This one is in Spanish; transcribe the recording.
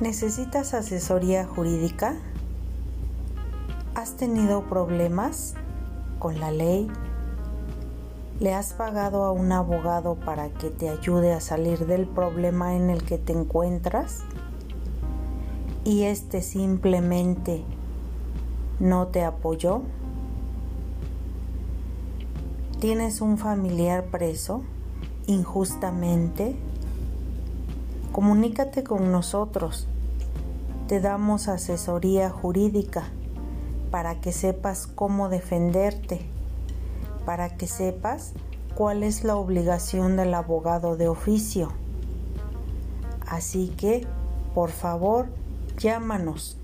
¿Necesitas asesoría jurídica? ¿Has tenido problemas con la ley? ¿Le has pagado a un abogado para que te ayude a salir del problema en el que te encuentras? ¿Y este simplemente no te apoyó? ¿Tienes un familiar preso injustamente? Comunícate con nosotros. Te damos asesoría jurídica para que sepas cómo defenderte, para que sepas cuál es la obligación del abogado de oficio. Así que, por favor, llámanos